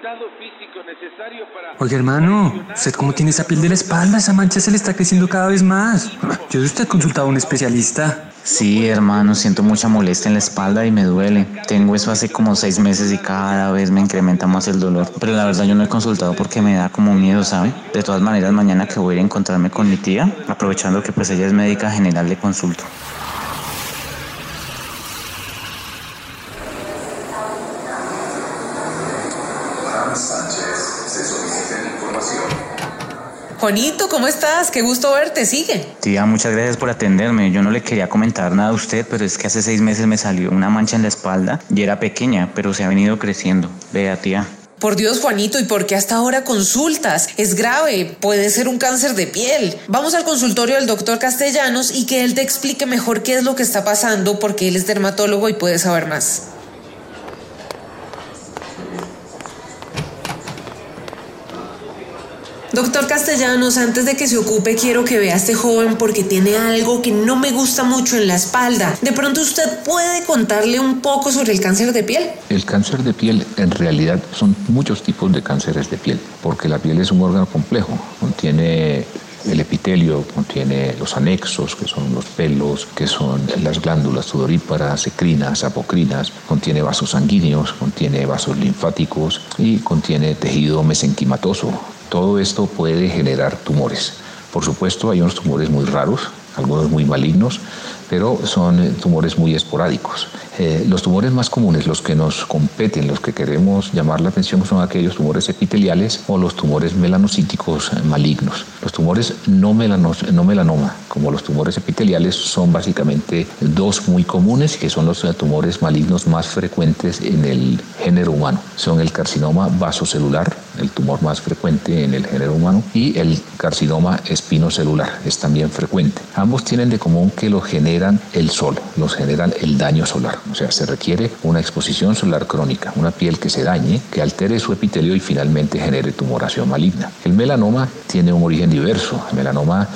Estado físico necesario para... Oiga, hermano, ¿usted cómo tiene esa piel de la espalda? Esa mancha se le está creciendo cada vez más. Yo de usted consultado a un especialista. Sí, hermano, siento mucha molestia en la espalda y me duele. Tengo eso hace como seis meses y cada vez me incrementa más el dolor. Pero la verdad yo no he consultado porque me da como miedo, ¿sabe? De todas maneras, mañana que voy a ir a encontrarme con mi tía, aprovechando que pues ella es médica general, le consulto. Juanito, ¿cómo estás? Qué gusto verte, sigue. Tía, muchas gracias por atenderme. Yo no le quería comentar nada a usted, pero es que hace seis meses me salió una mancha en la espalda y era pequeña, pero se ha venido creciendo. Vea, tía. Por Dios, Juanito, ¿y por qué hasta ahora consultas? Es grave, puede ser un cáncer de piel. Vamos al consultorio del doctor Castellanos y que él te explique mejor qué es lo que está pasando porque él es dermatólogo y puede saber más. Doctor Castellanos, antes de que se ocupe, quiero que vea a este joven porque tiene algo que no me gusta mucho en la espalda. De pronto usted puede contarle un poco sobre el cáncer de piel. El cáncer de piel en realidad son muchos tipos de cánceres de piel, porque la piel es un órgano complejo, contiene el epitelio contiene los anexos, que son los pelos, que son las glándulas sudoríparas, secrinas, apocrinas, contiene vasos sanguíneos, contiene vasos linfáticos y contiene tejido mesenquimatoso. Todo esto puede generar tumores. Por supuesto, hay unos tumores muy raros, algunos muy malignos, pero son tumores muy esporádicos. Eh, los tumores más comunes, los que nos competen, los que queremos llamar la atención, son aquellos tumores epiteliales o los tumores melanocíticos malignos. Los tumores no, no melanoma, como los tumores epiteliales, son básicamente dos muy comunes, que son los tumores malignos más frecuentes en el género humano. Son el carcinoma vasocelular, el tumor más frecuente en el género humano, y el carcinoma espinocelular, es también frecuente. Ambos tienen de común que lo generan el sol, los generan el daño solar. O sea, se requiere una exposición solar crónica, una piel que se dañe, que altere su epitelio y finalmente genere tumoración maligna. El melanoma tiene un origen diverso. El melanoma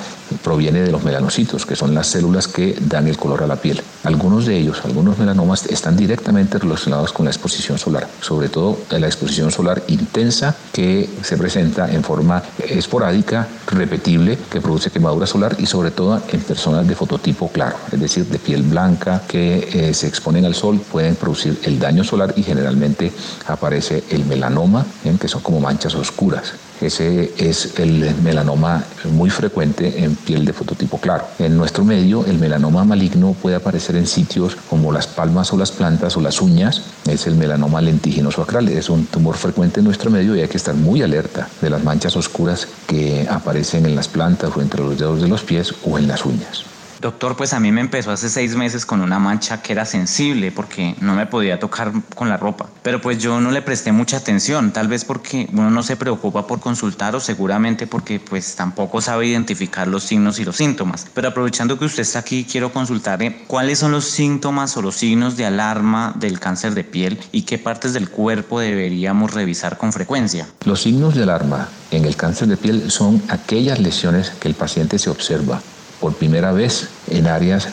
proviene de los melanocitos, que son las células que dan el color a la piel. Algunos de ellos, algunos melanomas, están directamente relacionados con la exposición solar, sobre todo la exposición solar intensa que se presenta en forma esporádica, repetible, que produce quemadura solar y sobre todo en personas de fototipo claro, es decir, de piel blanca que eh, se exponen al sol, pueden producir el daño solar y generalmente aparece el melanoma, que son como manchas oscuras. Ese es el melanoma muy frecuente en piel de fototipo claro. En nuestro medio, el melanoma maligno puede aparecer en sitios como las palmas o las plantas o las uñas. Es el melanoma lentiginoso acral. Es un tumor frecuente en nuestro medio y hay que estar muy alerta de las manchas oscuras que aparecen en las plantas o entre los dedos de los pies o en las uñas. Doctor, pues a mí me empezó hace seis meses con una mancha que era sensible porque no me podía tocar con la ropa. Pero pues yo no le presté mucha atención, tal vez porque uno no se preocupa por consultar o seguramente porque pues tampoco sabe identificar los signos y los síntomas. Pero aprovechando que usted está aquí, quiero consultarle cuáles son los síntomas o los signos de alarma del cáncer de piel y qué partes del cuerpo deberíamos revisar con frecuencia. Los signos de alarma en el cáncer de piel son aquellas lesiones que el paciente se observa por primera vez en áreas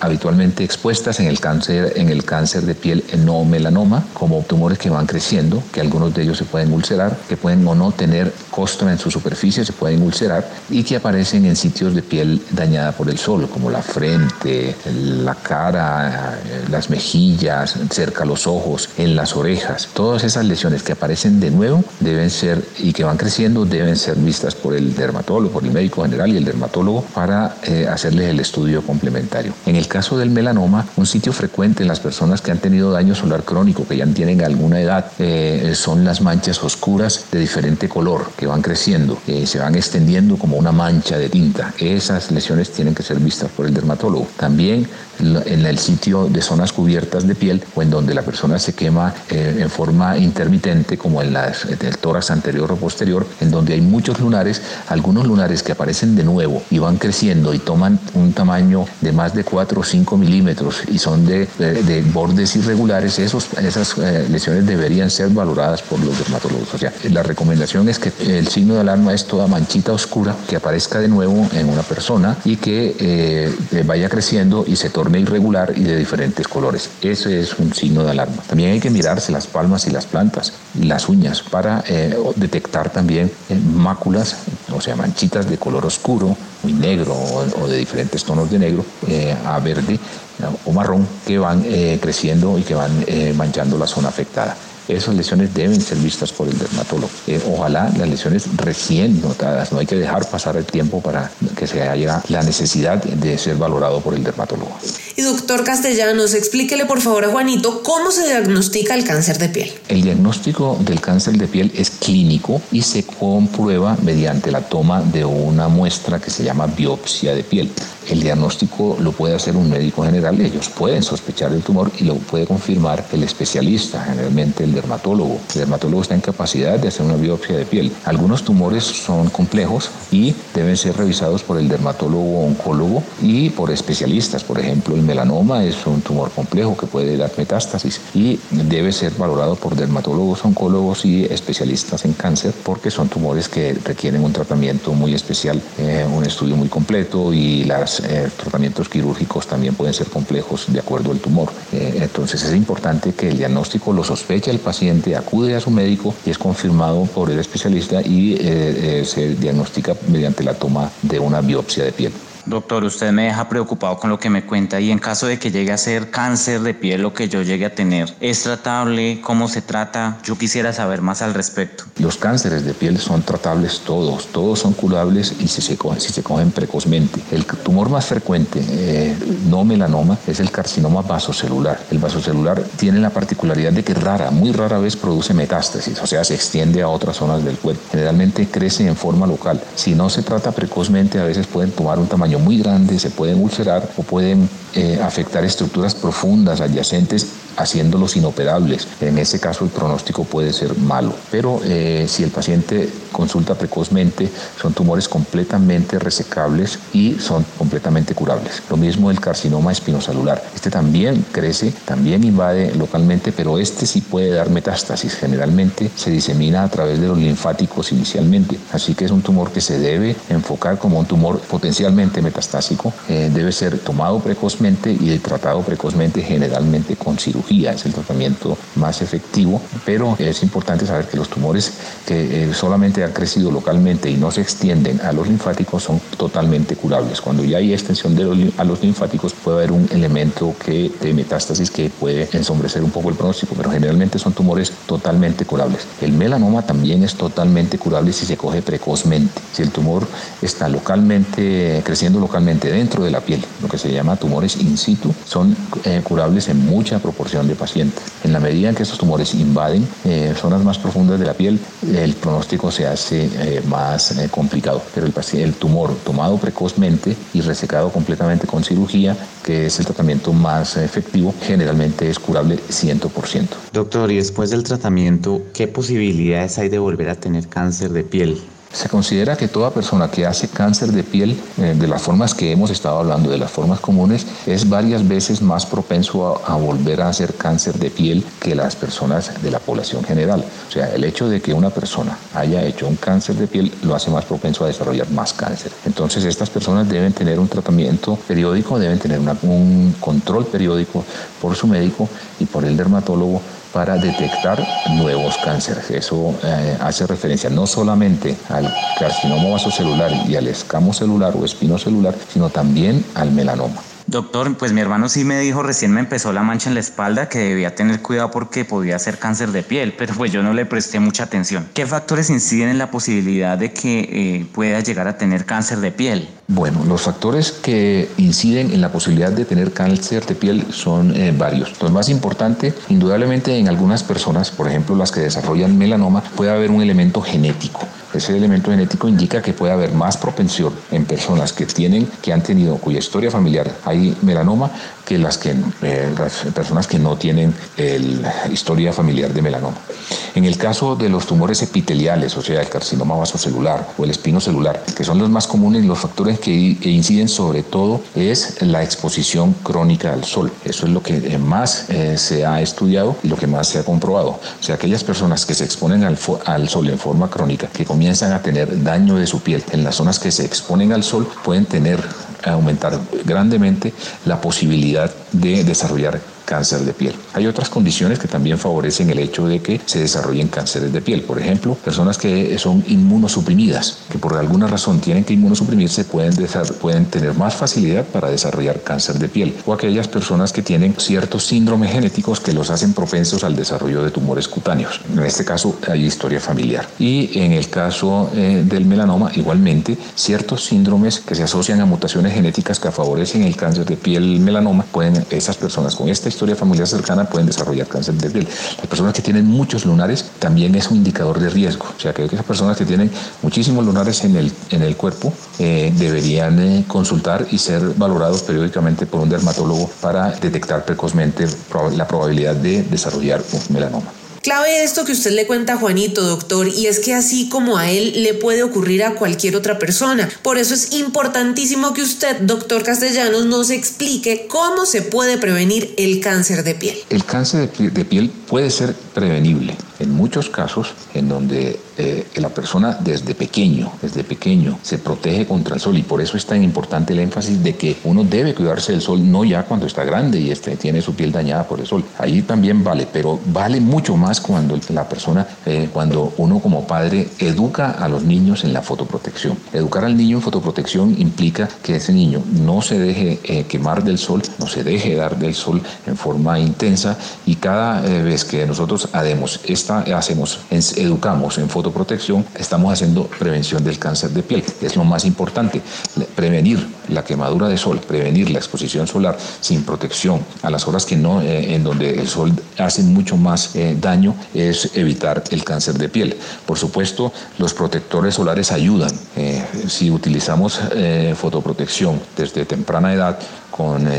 habitualmente expuestas en el cáncer en el cáncer de piel no melanoma como tumores que van creciendo que algunos de ellos se pueden ulcerar que pueden o no tener costra en su superficie se pueden ulcerar y que aparecen en sitios de piel dañada por el sol como la frente la cara las mejillas cerca los ojos en las orejas. Todas esas lesiones que aparecen de nuevo deben ser y que van creciendo deben ser vistas por el dermatólogo por el médico general y el dermatólogo para eh, hacerles el estudio complementario En el caso del melanoma, un sitio frecuente en las personas que han tenido daño solar crónico, que ya tienen alguna edad, eh, son las manchas oscuras de diferente color que van creciendo, eh, se van extendiendo como una mancha de tinta. Esas lesiones tienen que ser vistas por el dermatólogo. También en el sitio de zonas cubiertas de piel o en donde la persona se quema eh, en forma intermitente, como en las, el tórax anterior o posterior, en donde hay muchos lunares, algunos lunares que aparecen de nuevo y van creciendo y toman un tamaño de más de 4 o 5 milímetros y son de, de, bordes irregulares, esos, esas eh, lesiones deberían ser valoradas por los dermatólogos. O sea, la recomendación es que el signo de alarma es toda manchita oscura que aparezca de nuevo en una persona y que eh, vaya creciendo y se torne irregular y de diferentes colores. Ese es un signo de alarma. También hay que mirarse las palmas y las plantas y las uñas para eh, detectar también máculas, o sea, manchitas de color oscuro, muy negro o, de diferentes tonos de negro eh, a verde o marrón que van creciendo y que van manchando la zona afectada. Esas lesiones deben ser vistas por el dermatólogo. Eh, ojalá las lesiones recién notadas, no hay que dejar pasar el tiempo para que se haya la necesidad de ser valorado por el dermatólogo. Y doctor Castellanos, explíquele por favor a Juanito cómo se diagnostica el cáncer de piel. El diagnóstico del cáncer de piel es clínico y se comprueba mediante la toma de una muestra que se llama biopsia de piel. El diagnóstico lo puede hacer un médico general, ellos pueden sospechar el tumor y lo puede confirmar el especialista, generalmente el dermatólogo. El dermatólogo está en capacidad de hacer una biopsia de piel. Algunos tumores son complejos y deben ser revisados por el dermatólogo oncólogo y por especialistas. Por ejemplo, el melanoma es un tumor complejo que puede dar metástasis y debe ser valorado por dermatólogos oncólogos y especialistas en cáncer porque son tumores que requieren un tratamiento muy especial, eh, un estudio muy completo y los eh, tratamientos quirúrgicos también pueden ser complejos de acuerdo al tumor. Eh, entonces es importante que el diagnóstico lo sospeche el paciente, acude a su médico y es confirmado por el especialista y eh, eh, se diagnostica mediante la toma de una biopsia de piel. Doctor, usted me deja preocupado con lo que me cuenta y en caso de que llegue a ser cáncer de piel lo que yo llegue a tener, ¿es tratable? ¿Cómo se trata? Yo quisiera saber más al respecto. Los cánceres de piel son tratables todos, todos son curables y si se cogen, si se cogen precozmente. El tumor más frecuente, eh, no melanoma, es el carcinoma vasocelular. El vasocelular tiene la particularidad de que rara, muy rara vez produce metástasis, o sea, se extiende a otras zonas del cuerpo. Generalmente crece en forma local. Si no se trata precozmente, a veces pueden tomar un tamaño muy grande, se pueden ulcerar o pueden eh, afectar estructuras profundas adyacentes haciéndolos inoperables. En ese caso el pronóstico puede ser malo, pero eh, si el paciente consulta precozmente son tumores completamente resecables y son completamente curables. Lo mismo el carcinoma espinocelular. Este también crece, también invade localmente, pero este sí puede dar metástasis. Generalmente se disemina a través de los linfáticos inicialmente, así que es un tumor que se debe enfocar como un tumor potencialmente metastásico. Eh, debe ser tomado precozmente y tratado precozmente generalmente con cirugía es el tratamiento más efectivo, pero es importante saber que los tumores que eh, solamente han crecido localmente y no se extienden a los linfáticos son totalmente curables. Cuando ya hay extensión de los, a los linfáticos puede haber un elemento que, de metástasis que puede ensombrecer un poco el pronóstico, pero generalmente son tumores totalmente curables. El melanoma también es totalmente curable si se coge precozmente. Si el tumor está localmente, creciendo localmente dentro de la piel, lo que se llama tumores in situ, son eh, curables en mucha proporción de pacientes. En la medida en que estos tumores invaden eh, zonas más profundas de la piel, el pronóstico se hace eh, más complicado. Pero el, el tumor tomado precozmente y resecado completamente con cirugía, que es el tratamiento más efectivo, generalmente es curable 100%. Doctor, y después del tratamiento, ¿qué posibilidades hay de volver a tener cáncer de piel? Se considera que toda persona que hace cáncer de piel, eh, de las formas que hemos estado hablando, de las formas comunes, es varias veces más propenso a, volver a hacer cáncer de piel que las personas de la población general. O sea, el hecho de que una persona haya hecho un cáncer de piel lo hace más propenso a desarrollar más cáncer. Entonces, estas personas deben tener un tratamiento periódico, deben tener un control periódico por su médico y por el dermatólogo para detectar nuevos cánceres. Eso eh, hace referencia no solamente al carcinoma vasocelular y al escamo celular o espino celular, sino también al melanoma. Doctor, pues mi hermano sí me dijo, recién me empezó la mancha en la espalda, que debía tener cuidado porque podía ser cáncer de piel, pero pues yo no le presté mucha atención. ¿Qué factores inciden en la posibilidad de que eh, pueda llegar a tener cáncer de piel? Bueno, los factores que inciden en la posibilidad de tener cáncer de piel son eh, varios. Lo más importante, indudablemente en algunas personas, por ejemplo las que desarrollan melanoma, puede haber un elemento genético. Ese elemento genético indica que puede haber más propensión en personas que tienen, que han tenido, cuya historia familiar hay melanoma, que las, que, eh, personas que no tienen la historia familiar de melanoma. En el caso de los tumores epiteliales, o sea, el carcinoma vasocelular o el espino celular, que son los más comunes, los factores que inciden sobre todo es la exposición crónica al sol. Eso es lo que más eh, se ha estudiado y lo que más se ha comprobado. O sea, aquellas personas que se exponen al, al sol en forma crónica, que comienzan a tener daño de su piel en las zonas que se exponen al sol, pueden tener aumentar grandemente la posibilidad de desarrollar cáncer de piel. Hay otras condiciones que también favorecen el hecho de que se desarrollen cánceres de piel. Por ejemplo, personas que son inmunosuprimidas, que por alguna razón tienen que inmunosuprimirse, pueden, pueden tener más facilidad para desarrollar cáncer de piel. O aquellas personas que tienen ciertos síndromes genéticos que los hacen propensos al desarrollo de tumores cutáneos. En este caso hay historia familiar. Y en el caso eh, del melanoma, igualmente, ciertos síndromes que se asocian a mutaciones genéticas que favorecen el cáncer de piel melanoma, pueden esas personas con esta historia familiar cercana pueden desarrollar cáncer de piel. Las personas que tienen muchos lunares también es un indicador de riesgo. O sea, que esas personas que tienen muchísimos lunares en el, en el cuerpo eh, deberían eh, consultar y ser valorados periódicamente por un dermatólogo para detectar precozmente la probabilidad de desarrollar un melanoma. Clave esto que usted le cuenta a Juanito, doctor, y es que así como a él le puede ocurrir a cualquier otra persona. Por eso es importantísimo que usted, doctor Castellanos, nos explique cómo se puede prevenir el cáncer de piel. El cáncer de piel puede ser prevenible en muchos casos en donde eh, la persona desde pequeño, desde pequeño, se protege contra el sol y por eso es tan importante el énfasis de que uno debe cuidarse del sol, no ya cuando está grande y este, tiene su piel dañada por el sol. Ahí también vale, pero vale mucho más cuando la persona, eh, cuando uno como padre educa a los niños en la fotoprotección. Educar al niño en fotoprotección implica que ese niño no se deje eh, quemar del sol, no se deje dar del sol en forma intensa y cada vez que nosotros hacemos hacemos, educamos en fotoprotección, protección, estamos haciendo prevención del cáncer de piel. Es lo más importante, prevenir la quemadura de sol, prevenir la exposición solar sin protección a las horas que no, eh, en donde el sol hace mucho más eh, daño, es evitar el cáncer de piel. Por supuesto, los protectores solares ayudan. Eh, si utilizamos fotoprotección desde temprana edad, con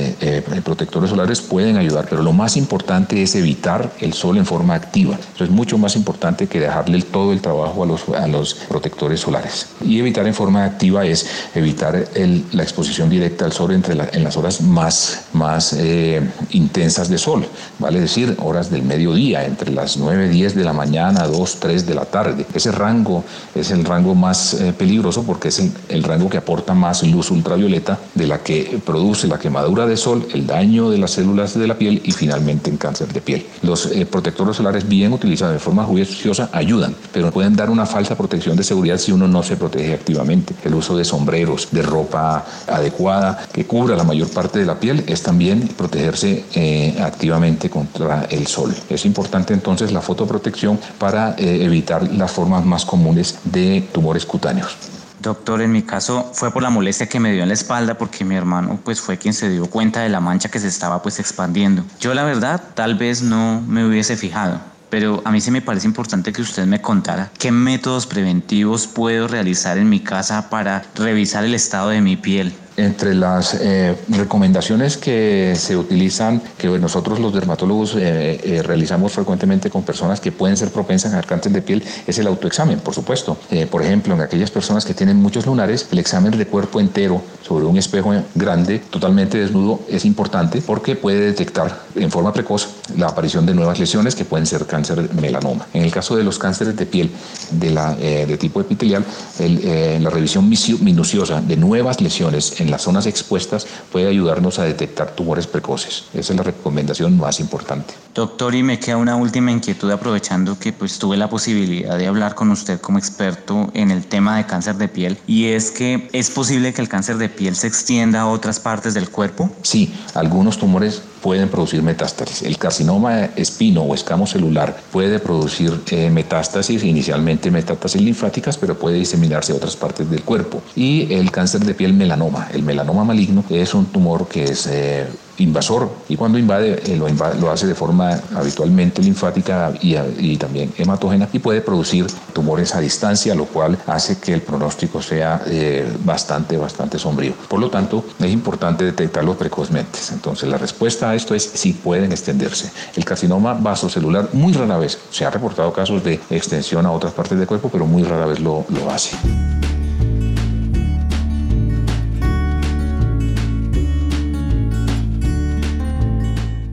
protectores solares pueden ayudar, pero lo más importante es evitar el sol en forma activa. Eso es mucho más importante que dejarle todo el trabajo a los, a los protectores solares. Y evitar en forma activa es evitar la exposición directa al sol entre en las horas más, más eh, intensas de sol, vale decir, horas del mediodía, entre las 9, 10 de la mañana, 2, 3 de la tarde. Ese rango es el rango más eh, peligroso porque es el, el rango que aporta más luz ultravioleta de la que produce la quemadura de sol, el daño de las células de la piel y finalmente el cáncer de piel. Los eh, protectores solares bien utilizados de forma juiciosa ayudan, pero pueden dar una falsa protección de seguridad si uno no se protege activamente. El uso de sombreros, de ropa adecuada que cubra la mayor parte de la piel es también protegerse eh, activamente contra el sol. Es importante entonces la fotoprotección para eh, evitar las formas más comunes de tumores cutáneos. Doctor, en mi caso fue por la molestia que me dio en la espalda porque mi hermano pues fue quien se dio cuenta de la mancha que se estaba pues expandiendo. Yo la verdad tal vez no me hubiese fijado, pero a mí se me parece importante que usted me contara qué métodos preventivos puedo realizar en mi casa para revisar el estado de mi piel entre las eh, recomendaciones que se utilizan, que nosotros los dermatólogos eh, eh, realizamos frecuentemente con personas que pueden ser propensas a cáncer de piel, es el autoexamen, por supuesto. por ejemplo, en aquellas personas que tienen muchos lunares, el examen de cuerpo entero sobre un espejo grande, totalmente desnudo, es importante porque puede detectar en forma precoz la aparición de nuevas lesiones que pueden ser cáncer melanoma. En el caso de los cánceres de piel de, tipo epitelial, la revisión minuciosa de nuevas lesiones en las zonas expuestas puede ayudarnos a detectar tumores precoces. Esa es la recomendación más importante. Doctor, y me queda una última inquietud aprovechando que pues tuve la posibilidad de hablar con usted como experto en el tema de cáncer de piel y es que es posible que el cáncer de piel se extienda a otras partes del cuerpo. Sí, algunos tumores pueden producir metástasis. El carcinoma espino o escamo celular puede producir eh, metástasis, inicialmente metástasis linfáticas, pero puede diseminarse a otras partes del cuerpo. Y el cáncer de piel melanoma. El melanoma maligno es un tumor que es eh, invasor y cuando invade eh, lo, hace de forma habitualmente linfática y, también hematógena y puede producir tumores a distancia, lo cual hace que el pronóstico sea eh, bastante, bastante sombrío. Por lo tanto, es importante detectarlos precozmente. Entonces, la respuesta a esto es si pueden extenderse. El carcinoma vasocelular muy rara vez, se ha reportado casos de extensión a otras partes del cuerpo, pero muy rara vez lo, lo hace.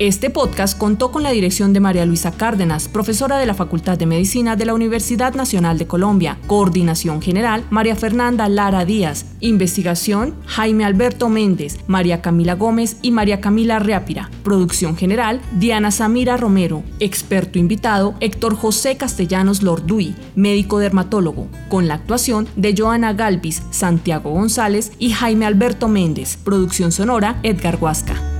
Este podcast contó con la dirección de María Luisa Cárdenas, profesora de la Facultad de Medicina de la Universidad Nacional de Colombia. Coordinación General, María Fernanda Lara Díaz. Investigación, Jaime Alberto Méndez, María Camila Gómez y María Camila Reápira. Producción General, Diana Samira Romero. Experto invitado, Héctor José Castellanos Lorduy, médico dermatólogo, con la actuación de Joana Galvis, Santiago González y Jaime Alberto Méndez. Producción sonora, Edgar Huasca.